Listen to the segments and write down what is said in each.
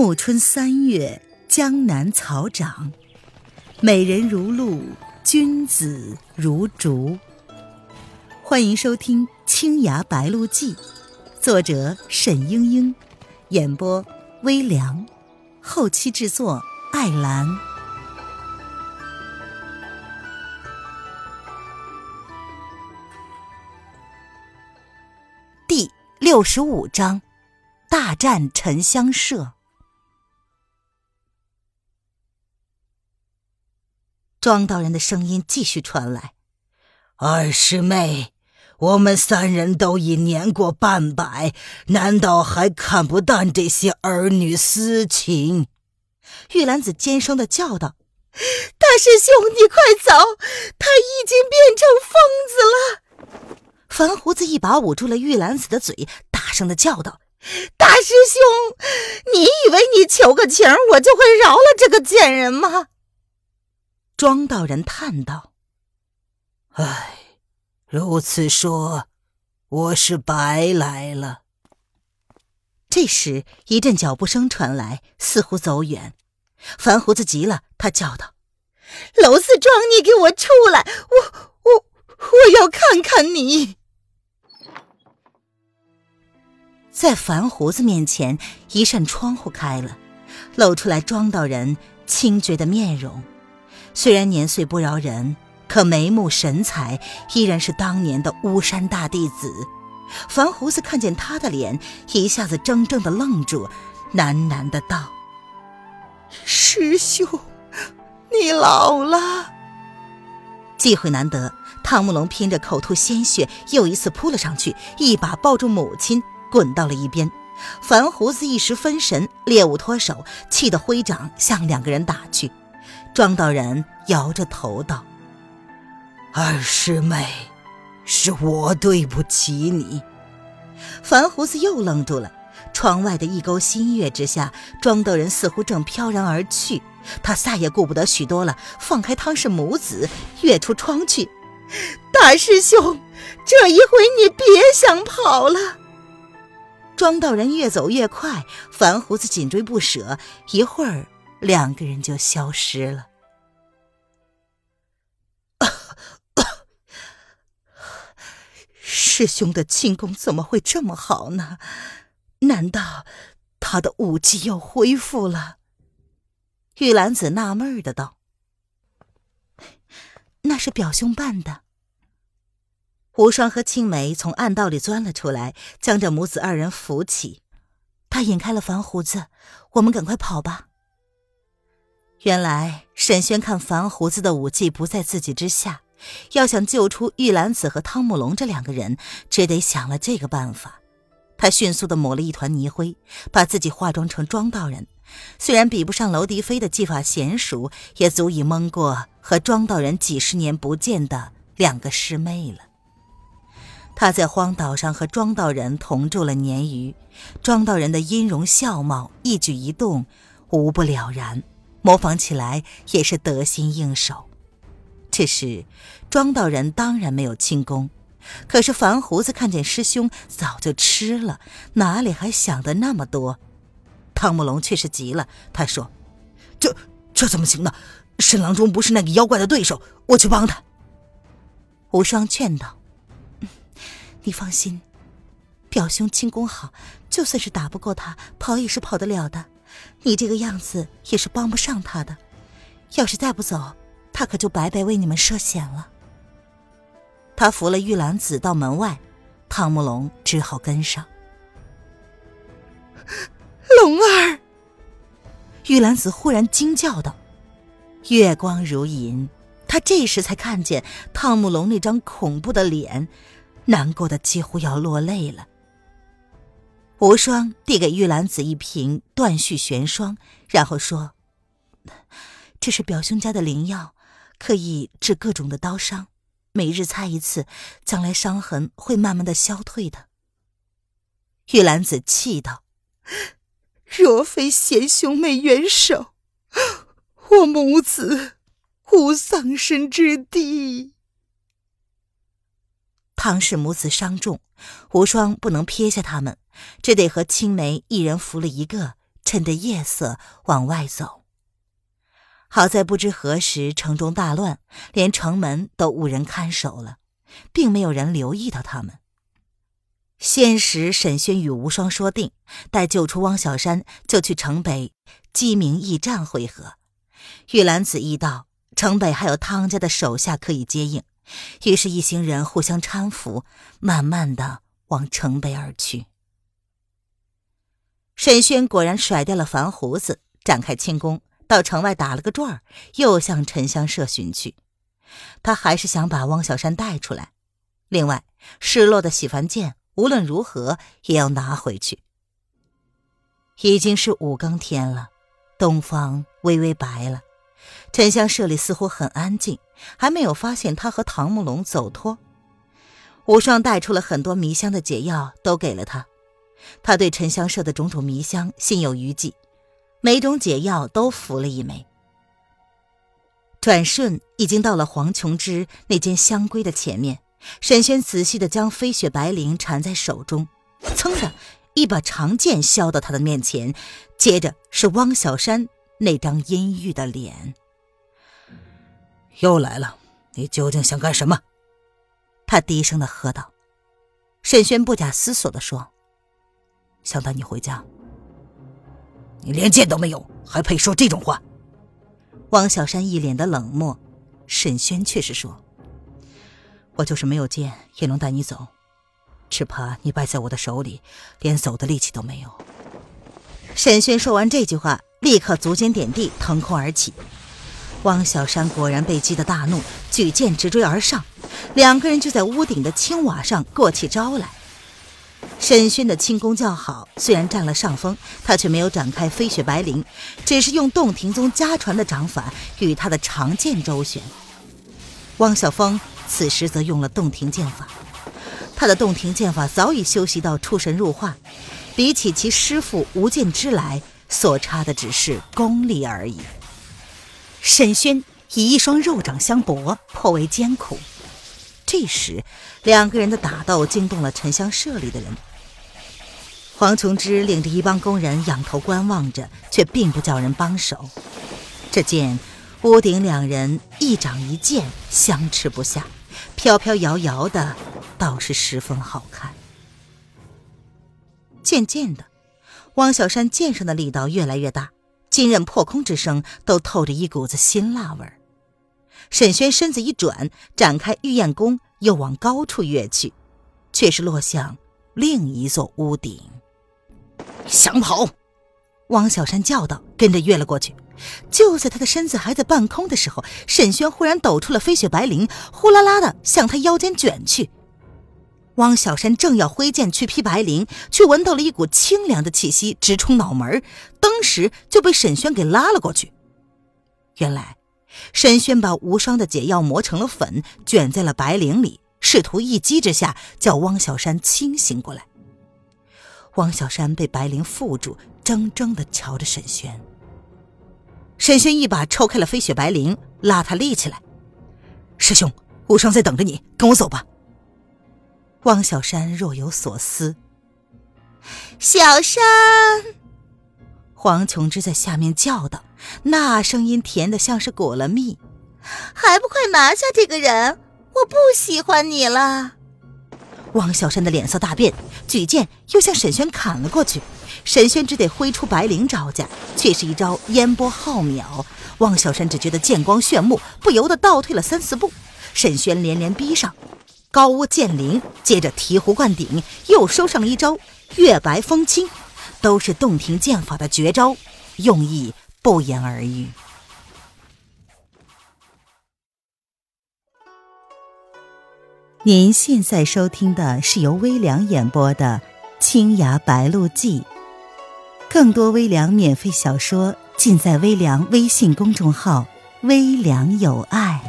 暮春三月，江南草长，美人如露，君子如竹。欢迎收听《青崖白鹿记》，作者沈英英，演播微凉，后期制作艾兰。第六十五章：大战沉香社。庄道人的声音继续传来：“二师妹，我们三人都已年过半百，难道还看不淡这些儿女私情？”玉兰子尖声的叫道：“大师兄，你快走！他已经变成疯子了！”樊胡子一把捂住了玉兰子的嘴，大声的叫道：“大师兄，你以为你求个情，我就会饶了这个贱人吗？”庄道人叹道：“唉，如此说，我是白来了。”这时，一阵脚步声传来，似乎走远。樊胡子急了，他叫道：“娄四庄，你给我出来！我我我要看看你！” 在樊胡子面前，一扇窗户开了，露出来庄道人清绝的面容。虽然年岁不饶人，可眉目神采依然是当年的巫山大弟子。樊胡子看见他的脸，一下子怔怔的愣住，喃喃的道：“师兄，你老了。”机会难得，汤姆龙拼着口吐鲜血，又一次扑了上去，一把抱住母亲，滚到了一边。樊胡子一时分神，猎物脱手，气得挥掌向两个人打去。庄道人摇着头道：“二师妹，是我对不起你。”樊胡子又愣住了。窗外的一钩新月之下，庄道人似乎正飘然而去。他再也顾不得许多了，放开汤氏母子，跃出窗去。大师兄，这一回你别想跑了。庄道人越走越快，樊胡子紧追不舍，一会儿。两个人就消失了。师兄的轻功怎么会这么好呢？难道他的武技又恢复了？玉兰子纳闷的道：“那是表兄办的。”无双和青梅从暗道里钻了出来，将这母子二人扶起。他引开了樊胡子，我们赶快跑吧。原来沈轩看樊胡子的武技不在自己之下，要想救出玉兰子和汤姆龙这两个人，只得想了这个办法。他迅速的抹了一团泥灰，把自己化妆成庄道人。虽然比不上娄迪飞的技法娴熟，也足以蒙过和庄道人几十年不见的两个师妹了。他在荒岛上和庄道人同住了年余，庄道人的音容笑貌、一举一动，无不了然。模仿起来也是得心应手，只是庄道人当然没有轻功，可是樊胡子看见师兄早就吃了，哪里还想的那么多？汤姆龙却是急了，他说：“这这怎么行呢？沈郎中不是那个妖怪的对手，我去帮他。”无双劝道：“你放心，表兄轻功好，就算是打不过他，跑也是跑得了的。”你这个样子也是帮不上他的，要是再不走，他可就白白为你们涉险了。他扶了玉兰子到门外，汤姆龙只好跟上。龙儿，玉兰子忽然惊叫道：“月光如银。”他这时才看见汤姆龙那张恐怖的脸，难过的几乎要落泪了。无双递给玉兰子一瓶断续玄霜，然后说：“ 这是表兄家的灵药，可以治各种的刀伤，每日擦一次，将来伤痕会慢慢的消退的。”玉兰子气道：“若非贤兄妹援手，我母子无丧身之地。”汤氏母子伤重，无双不能撇下他们。只得和青梅一人扶了一个，趁着夜色往外走。好在不知何时城中大乱，连城门都无人看守了，并没有人留意到他们。先时，沈轩与无双说定，待救出汪小山，就去城北鸡鸣驿站会合。玉兰子一到，城北还有汤家的手下可以接应，于是，一行人互相搀扶，慢慢的往城北而去。沈轩果然甩掉了烦胡子，展开轻功。到城外打了个转儿，又向沉香社寻去。他还是想把汪小山带出来。另外，失落的洗凡剑无论如何也要拿回去。已经是五更天了，东方微微白了。沉香社里似乎很安静，还没有发现他和唐慕龙走脱。无双带出了很多迷香的解药，都给了他。他对沉香社的种种迷香心有余悸。每种解药都服了一枚，转瞬已经到了黄琼枝那间香闺的前面。沈轩仔细的将飞雪白绫缠在手中，噌的一把长剑削到他的面前，接着是汪小山那张阴郁的脸。又来了，你究竟想干什么？他低声的喝道。沈轩不假思索的说：“想带你回家。”你连剑都没有，还配说这种话？汪小山一脸的冷漠，沈轩却是说：“我就是没有剑，也能带你走，只怕你败在我的手里，连走的力气都没有。”沈轩说完这句话，立刻足尖点地，腾空而起。汪小山果然被激得大怒，举剑直追而上，两个人就在屋顶的青瓦上过起招来。沈轩的轻功较好，虽然占了上风，他却没有展开飞雪白绫，只是用洞庭宗家传的掌法与他的长剑周旋。汪小峰此时则用了洞庭剑法，他的洞庭剑法早已修习到出神入化，比起其师傅吴剑之来，所差的只是功力而已。沈轩以一双肉掌相搏，颇为艰苦。这时，两个人的打斗惊动了沉香社里的人。黄琼枝领着一帮工人仰头观望着，却并不叫人帮手。只见屋顶两人一掌一剑相持不下，飘飘摇摇的，倒是十分好看。渐渐的，汪小山剑上的力道越来越大，金刃破空之声都透着一股子辛辣味儿。沈轩身子一转，展开玉燕弓，又往高处跃去，却是落向另一座屋顶。想跑！汪小山叫道，跟着跃了过去。就在他的身子还在半空的时候，沈轩忽然抖出了飞雪白绫，呼啦啦的向他腰间卷去。汪小山正要挥剑去劈白绫，却闻到了一股清凉的气息直冲脑门，当时就被沈轩给拉了过去。原来，沈轩把无双的解药磨成了粉，卷在了白绫里，试图一击之下叫汪小山清醒过来。汪小山被白绫缚住，怔怔的瞧着沈轩。沈轩一把抽开了飞雪白绫，拉他立起来：“师兄，无双在等着你，跟我走吧。”汪小山若有所思。小山，黄琼枝在下面叫道，那声音甜的像是裹了蜜：“还不快拿下这个人！我不喜欢你了。”汪小山的脸色大变，举剑又向沈轩砍了过去。沈轩只得挥出白绫招架，却是一招烟波浩渺。汪小山只觉得剑光炫目，不由得倒退了三四步。沈轩连连逼上，高屋建瓴，接着醍醐灌顶，又收上了一招月白风清，都是洞庭剑法的绝招，用意不言而喻。您现在收听的是由微凉演播的《青崖白鹿记》，更多微凉免费小说尽在微凉微信公众号“微凉有爱”。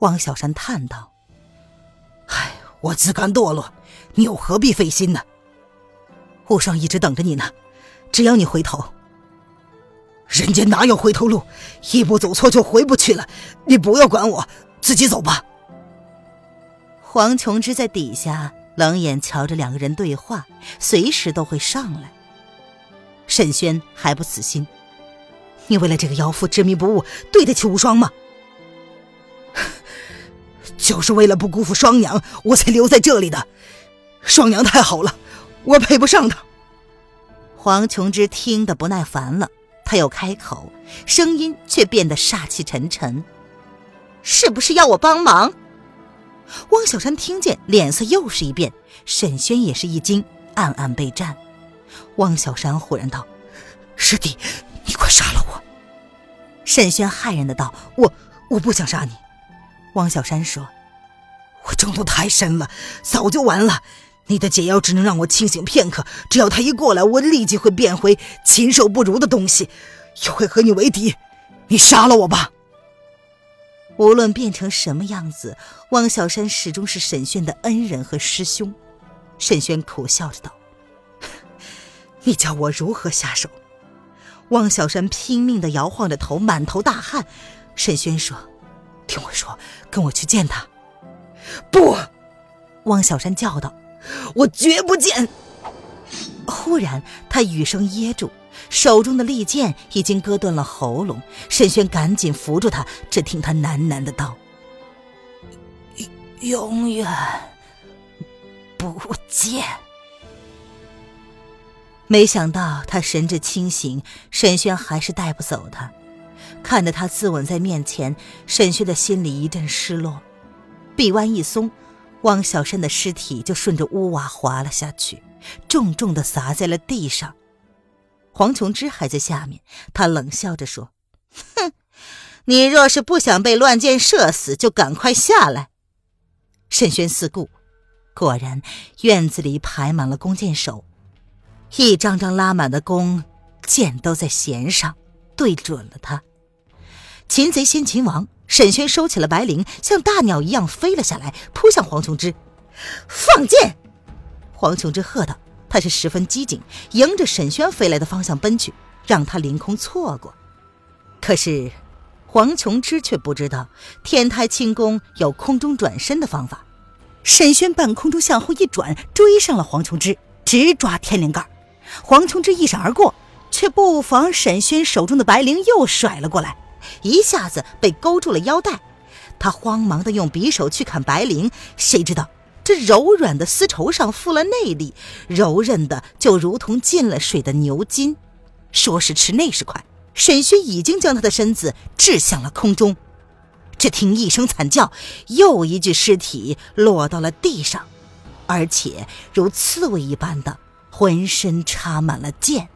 汪小山叹道：“唉，我自甘堕落。”你又何必费心呢？无双一直等着你呢，只要你回头。人间哪有回头路？一步走错就回不去了。你不要管我，自己走吧。黄琼枝在底下冷眼瞧着两个人对话，随时都会上来。沈轩还不死心，你为了这个妖妇执迷不悟，对得起无双吗？就是为了不辜负双娘，我才留在这里的。双娘太好了，我配不上她。黄琼枝听得不耐烦了，他又开口，声音却变得煞气沉沉：“是不是要我帮忙？”汪小山听见，脸色又是一变。沈轩也是一惊，暗暗备战。汪小山忽然道：“师弟，你快杀了我！”沈轩骇然的道：“我我不想杀你。”汪小山说：“我中毒太深了，早就完了。”你的解药只能让我清醒片刻，只要他一过来，我立即会变回禽兽不如的东西，又会和你为敌。你杀了我吧！无论变成什么样子，汪小山始终是沈轩的恩人和师兄。沈轩苦笑着道：“你叫我如何下手？”汪小山拼命的摇晃着头，满头大汗。沈轩说：“听我说，跟我去见他。”不！汪小山叫道。我绝不见！忽然，他语声噎住，手中的利剑已经割断了喉咙。沈轩赶紧扶住他，只听他喃喃的道：“永远不见。”没想到他神志清醒，沈轩还是带不走他。看着他自刎在面前，沈轩的心里一阵失落。臂弯一松。汪小山的尸体就顺着屋瓦滑了下去，重重的砸在了地上。黄琼枝还在下面，他冷笑着说：“哼，你若是不想被乱箭射死，就赶快下来。”沈轩四顾，果然院子里排满了弓箭手，一张张拉满的弓，箭都在弦上，对准了他。擒贼先擒王。沈轩收起了白绫，像大鸟一样飞了下来，扑向黄琼之。放箭！黄琼之喝道。他是十分机警，迎着沈轩飞来的方向奔去，让他凌空错过。可是黄琼之却不知道天台轻功有空中转身的方法。沈轩半空中向后一转，追上了黄琼之，直抓天灵盖。黄琼之一闪而过，却不防沈轩手中的白绫又甩了过来。一下子被勾住了腰带，他慌忙的用匕首去砍白绫，谁知道这柔软的丝绸上附了内力，柔韧的就如同进了水的牛筋。说时迟，那时快，沈轩已经将他的身子掷向了空中。只听一声惨叫，又一具尸体落到了地上，而且如刺猬一般的，浑身插满了箭。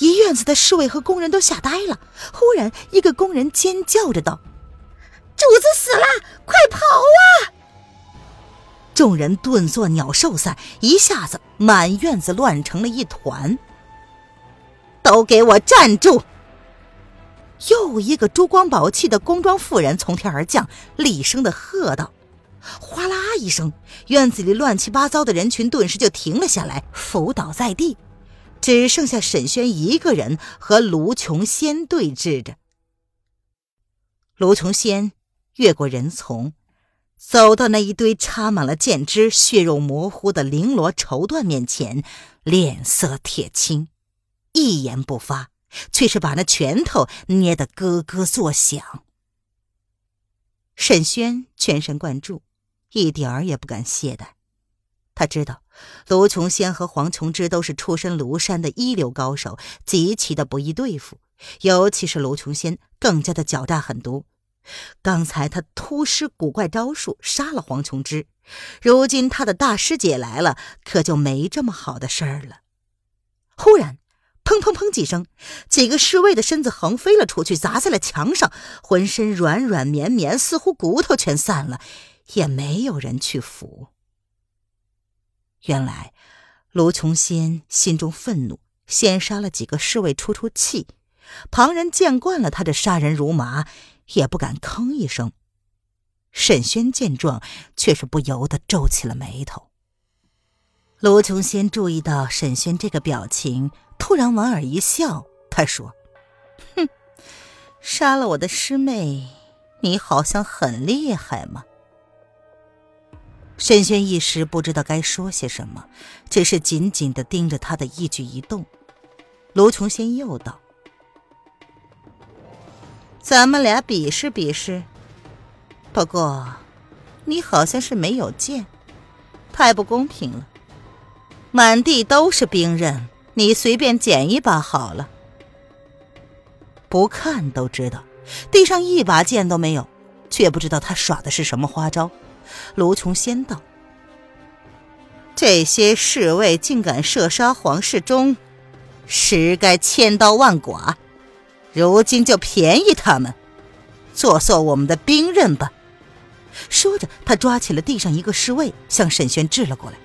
一院子的侍卫和工人都吓呆了。忽然，一个工人尖叫着道：“主子死了，快跑啊！”众人顿作鸟兽散，一下子满院子乱成了一团。都给我站住！又一个珠光宝气的宫装妇人从天而降，厉声的喝道：“哗啦一声，院子里乱七八糟的人群顿时就停了下来，伏倒在地。”只剩下沈轩一个人和卢琼仙对峙着。卢琼仙越过人丛，走到那一堆插满了箭枝、血肉模糊的绫罗绸缎面前，脸色铁青，一言不发，却是把那拳头捏得咯咯作响。沈轩全神贯注，一点儿也不敢懈怠。他知道，卢琼仙和黄琼枝都是出身庐山的一流高手，极其的不易对付。尤其是卢琼仙，更加的狡诈狠毒。刚才他突施古怪招数杀了黄琼枝，如今他的大师姐来了，可就没这么好的事儿了。忽然，砰砰砰几声，几个侍卫的身子横飞了出去，砸在了墙上，浑身软软绵绵，似乎骨头全散了，也没有人去扶。原来，卢琼仙心中愤怒，先杀了几个侍卫出出气。旁人见惯了他这杀人如麻，也不敢吭一声。沈轩见状，却是不由得皱起了眉头。卢琼仙注意到沈轩这个表情，突然莞尔一笑，他说：“哼，杀了我的师妹，你好像很厉害嘛。”沈轩一时不知道该说些什么，只是紧紧的盯着他的一举一动。卢琼仙又道：“咱们俩比试比试。不过，你好像是没有剑，太不公平了。满地都是兵刃，你随便捡一把好了。不看都知道，地上一把剑都没有，却不知道他耍的是什么花招。”卢琼先道：“这些侍卫竟敢射杀皇室中，实该千刀万剐。如今就便宜他们，做做我们的兵刃吧。”说着，他抓起了地上一个侍卫，向沈轩掷了过来。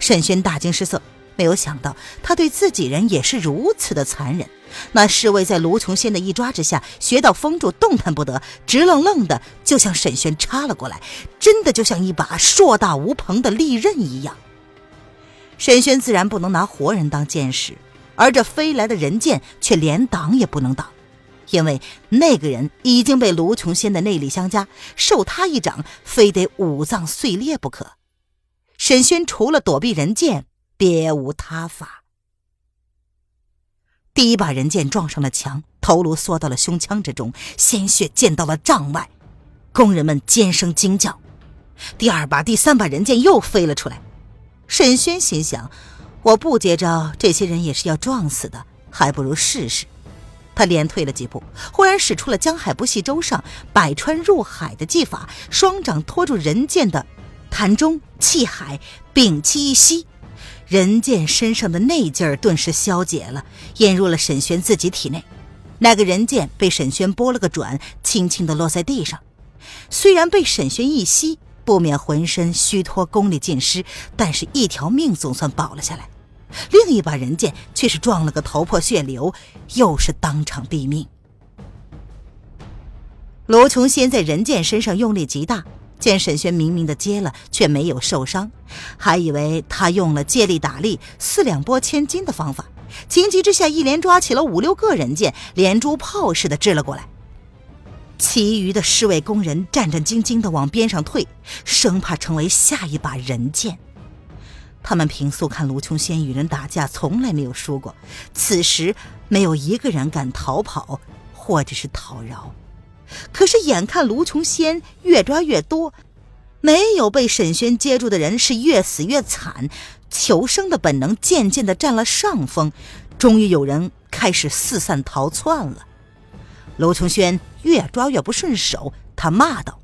沈轩大惊失色，没有想到他对自己人也是如此的残忍。那侍卫在卢琼仙的一抓之下，穴道封住，动弹不得，直愣愣的就向沈轩插了过来，真的就像一把硕大无朋的利刃一样。沈轩自然不能拿活人当箭使，而这飞来的人箭却连挡也不能挡，因为那个人已经被卢琼仙的内力相加，受他一掌，非得五脏碎裂不可。沈轩除了躲避人箭，别无他法。第一把人剑撞上了墙，头颅缩到了胸腔之中，鲜血溅到了帐外，工人们尖声惊叫。第二把、第三把人剑又飞了出来。沈轩心想：我不接招，这些人也是要撞死的，还不如试试。他连退了几步，忽然使出了江海不系舟上，百川入海的技法，双掌托住人剑的潭中气海，屏气一吸。人剑身上的内劲儿顿时消解了，引入了沈轩自己体内。那个人剑被沈轩拨了个转，轻轻的落在地上。虽然被沈轩一吸，不免浑身虚脱，功力尽失，但是一条命总算保了下来。另一把人剑却是撞了个头破血流，又是当场毙命。罗琼仙在人剑身上用力极大。见沈轩明明的接了，却没有受伤，还以为他用了借力打力、四两拨千斤的方法。情急之下，一连抓起了五六个人剑，连珠炮似的掷了过来。其余的侍卫工人战战兢兢地往边上退，生怕成为下一把人剑。他们平素看卢琼仙与人打架从来没有输过，此时没有一个人敢逃跑，或者是讨饶。可是眼看卢琼仙越抓越多，没有被沈轩接住的人是越死越惨，求生的本能渐渐的占了上风，终于有人开始四散逃窜了。卢琼轩越抓越不顺手，他骂道：“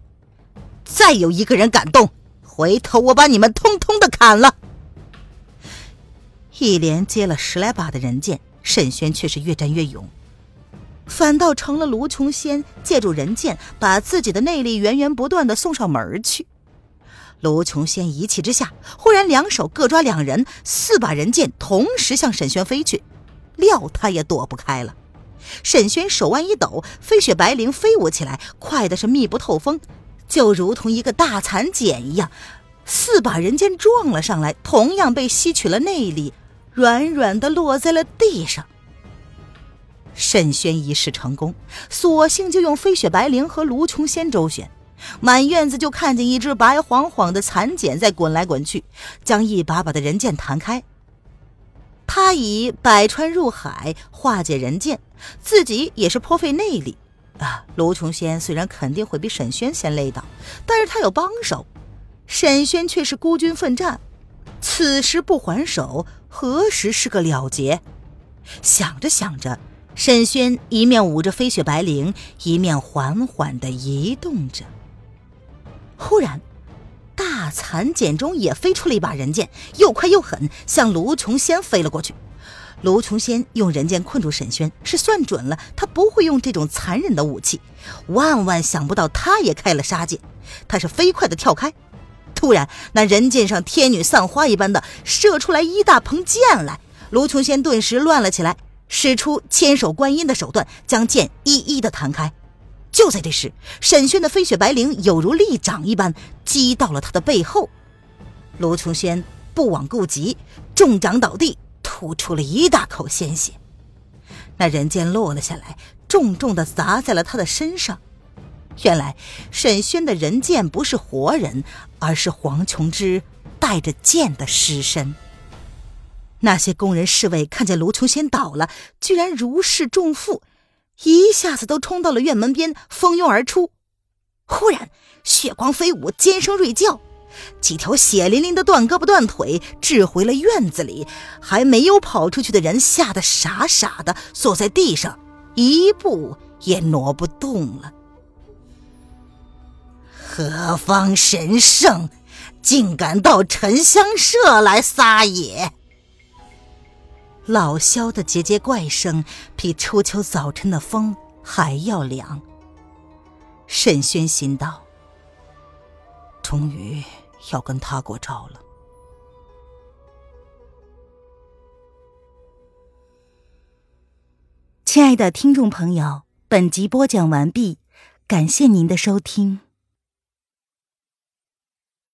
再有一个人敢动，回头我把你们通通的砍了！”一连接了十来把的人剑，沈轩却是越战越勇。反倒成了卢琼仙借助人剑，把自己的内力源源不断的送上门去。卢琼仙一气之下，忽然两手各抓两人，四把人剑同时向沈轩飞去，料他也躲不开了。沈轩手腕一抖，飞雪白绫飞舞起来，快的是密不透风，就如同一个大蚕茧一样。四把人剑撞了上来，同样被吸取了内力，软软的落在了地上。沈轩一试成功，索性就用飞雪白绫和卢琼仙周旋，满院子就看见一只白晃晃的蚕茧在滚来滚去，将一把把的人剑弹开。他以百川入海化解人剑，自己也是颇费内力啊。卢琼仙虽然肯定会比沈轩先累倒，但是他有帮手，沈轩却是孤军奋战，此时不还手，何时是个了结？想着想着。沈轩一面舞着飞雪白绫，一面缓缓地移动着。忽然，大蚕茧中也飞出了一把人剑，又快又狠，向卢琼仙飞了过去。卢琼仙用人剑困住沈轩，是算准了他不会用这种残忍的武器，万万想不到他也开了杀戒。他是飞快地跳开，突然那人剑上天女散花一般的射出来一大捧剑来，卢琼仙顿时乱了起来。使出千手观音的手段，将剑一一的弹开。就在这时，沈轩的飞雪白绫有如利掌一般击到了他的背后。卢琼轩不枉顾及，重掌倒地，吐出了一大口鲜血。那人剑落了下来，重重的砸在了他的身上。原来沈轩的人剑不是活人，而是黄琼之带着剑的尸身。那些工人侍卫看见卢琼仙倒了，居然如释重负，一下子都冲到了院门边，蜂拥而出。忽然，血光飞舞，尖声锐叫，几条血淋淋的断胳膊断腿掷回了院子里。还没有跑出去的人吓得傻傻的坐在地上，一步也挪不动了。何方神圣，竟敢到沉香社来撒野？老萧的节节怪声比初秋早晨的风还要凉。沈轩心道：“终于要跟他过招了。”亲爱的听众朋友，本集播讲完毕，感谢您的收听。